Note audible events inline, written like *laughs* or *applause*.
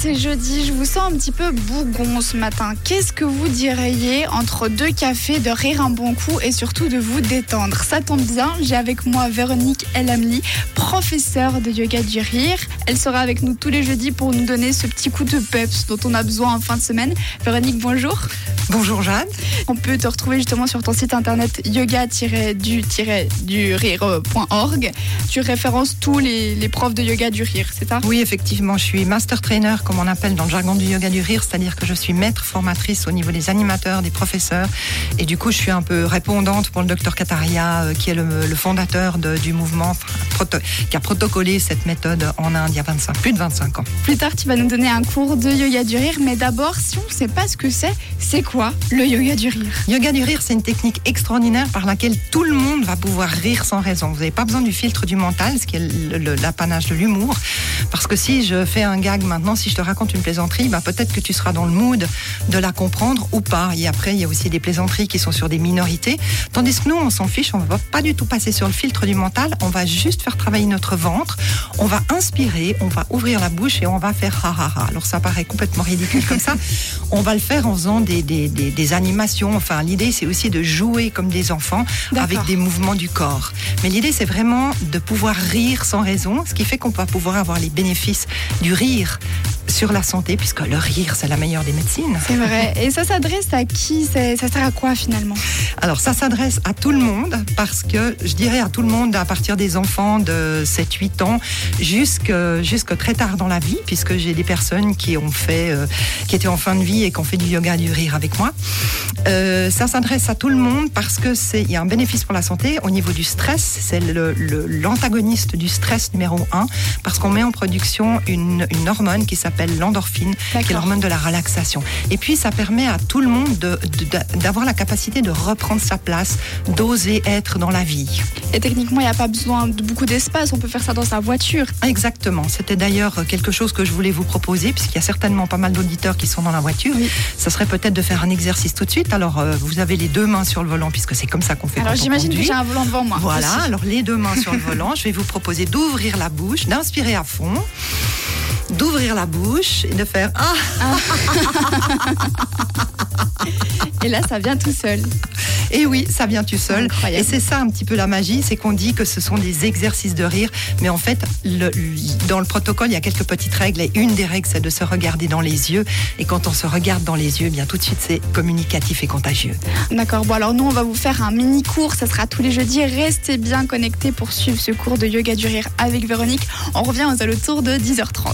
c'est jeudi, je vous sens un petit peu bougon ce matin. Qu'est-ce que vous diriez entre deux cafés de rire un bon coup et surtout de vous détendre? Ça tombe bien, j'ai avec moi Véronique Elamli, professeure de yoga du rire. Elle sera avec nous tous les jeudis pour nous donner ce petit coup de peps dont on a besoin en fin de semaine. Véronique, bonjour. Bonjour Jeanne. On peut te retrouver justement sur ton site internet yoga-du-rire.org. Tu références tous les, les profs de yoga du rire, c'est ça? Oui, effectivement, je suis master trainer, comme on appelle dans le jargon du yoga du rire, c'est-à-dire que je suis maître formatrice au niveau des animateurs, des professeurs, et du coup, je suis un peu répondante pour le docteur Kataria, euh, qui est le, le fondateur de- du mouvement, qui a protocolé cette méthode en Inde il y a 25, plus de 25 ans. Plus tard, tu vas nous donner un cours de yoga du rire, mais d'abord, si on ne sait pas ce que c'est, c'est quoi le yoga du rire? Yoga du rire, c'est une technique extraordinaire par laquelle tout le monde va pouvoir rire sans raison. Vous n'avez pas besoin du filtre du mental, ce qui est l'apanage de l'humour. Parce que si je fais un gag maintenant, si je te raconte une plaisanterie, bah peut-être que tu seras dans le mood de la comprendre ou pas. Et après, il y a aussi des plaisanteries qui sont sur des minorités. Tandis que nous, on s'en fiche, on va pas du tout passer sur le filtre du mental. On va juste faire travailler notre ventre. On va inspirer, on va ouvrir la bouche et on va faire ha ha ha. Alors ça paraît complètement ridicule comme ça. *laughs* On va le faire en faisant des, des, des, des animations. Enfin, l'idée, c'est aussi de jouer comme des enfants avec des mouvements du corps. Mais l'idée, c'est vraiment de pouvoir rire sans raison, ce qui fait qu'on va pouvoir avoir les bénéfices du rire sur la santé, puisque le rire, c'est la meilleure des médecines. C'est vrai. *laughs* Et ça s'adresse à qui Ça sert à quoi finalement Alors, ça s'adresse à tout le monde, parce que je dirais à tout le monde à partir des enfants de 7-8 ans jusque, jusque très tard dans la vie, puisque j'ai des personnes qui ont fait, euh, qui étaient en fin de vie et qui ont fait du yoga du rire avec moi. Euh, ça s'adresse à tout le monde parce que c'est, il y a un bénéfice pour la santé. Au niveau du stress, c'est le- le- l'antagoniste du stress numéro un, parce qu'on met en production une, une hormone qui s'appelle l'endorphine, qui est l'hormone de la relaxation. Et puis, ça permet à tout le monde de- de- d'avoir la capacité de reprendre sa place, d'oser être dans la vie. Et techniquement, il n'y a pas besoin de beaucoup d'espace. On peut faire ça dans sa voiture. Exactement. C'était d'ailleurs quelque chose que je voulais vous proposer, puisqu'il y a certainement pas mal d'auditeurs qui sont dans la voiture. Oui. Ça serait peut-être de faire un exercice tout de suite. Alors, euh, vous avez les deux mains sur le volant, puisque c'est comme ça qu'on fait Alors j'imagine que j'ai un volant devant moi. Voilà, aussi. alors les deux mains sur le volant, je vais vous proposer d'ouvrir la bouche, d'inspirer à fond, d'ouvrir la bouche et de faire ah *laughs* Et là, ça vient tout seul. et oui, ça vient tout seul. Incroyable. Et c'est ça un petit peu la magie, c'est qu'on dit que ce sont des exercices de rire, mais en fait, le- dans le protocole, il y a quelques petites règles et une des règles, c'est de se regarder dans les yeux. Et quand on se regarde dans les yeux, eh bien tout de suite, c'est communicatif et contagieux. D'accord. Bon, alors nous, on va vous faire un mini cours. Ça sera tous les jeudis. Restez bien connectés pour suivre ce cours de yoga du rire avec Véronique. On revient aux alentours de 10h30.